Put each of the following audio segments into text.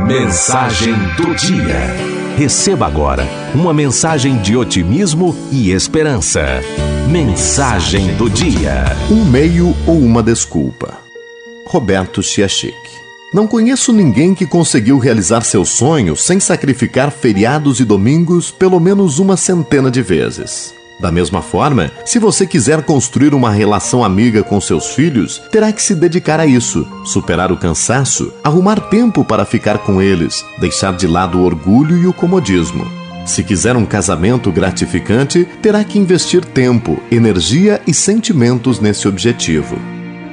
Mensagem do dia. Receba agora uma mensagem de otimismo e esperança. Mensagem do dia. Um meio ou uma desculpa. Roberto Chiachik. Não conheço ninguém que conseguiu realizar seu sonho sem sacrificar feriados e domingos pelo menos uma centena de vezes. Da mesma forma, se você quiser construir uma relação amiga com seus filhos, terá que se dedicar a isso, superar o cansaço, arrumar tempo para ficar com eles, deixar de lado o orgulho e o comodismo. Se quiser um casamento gratificante, terá que investir tempo, energia e sentimentos nesse objetivo.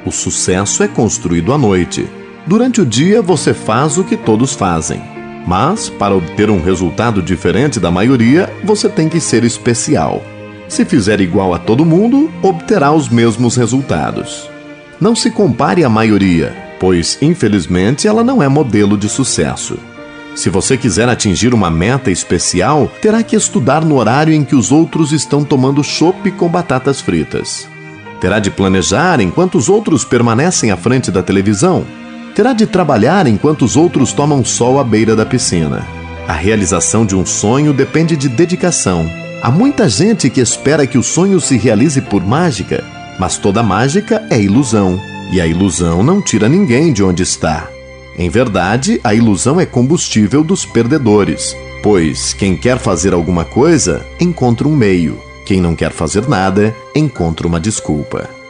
O sucesso é construído à noite. Durante o dia você faz o que todos fazem. Mas, para obter um resultado diferente da maioria, você tem que ser especial. Se fizer igual a todo mundo, obterá os mesmos resultados. Não se compare à maioria, pois infelizmente ela não é modelo de sucesso. Se você quiser atingir uma meta especial, terá que estudar no horário em que os outros estão tomando chopp com batatas fritas. Terá de planejar enquanto os outros permanecem à frente da televisão. Terá de trabalhar enquanto os outros tomam sol à beira da piscina. A realização de um sonho depende de dedicação, Há muita gente que espera que o sonho se realize por mágica, mas toda mágica é ilusão, e a ilusão não tira ninguém de onde está. Em verdade, a ilusão é combustível dos perdedores, pois quem quer fazer alguma coisa encontra um meio, quem não quer fazer nada encontra uma desculpa.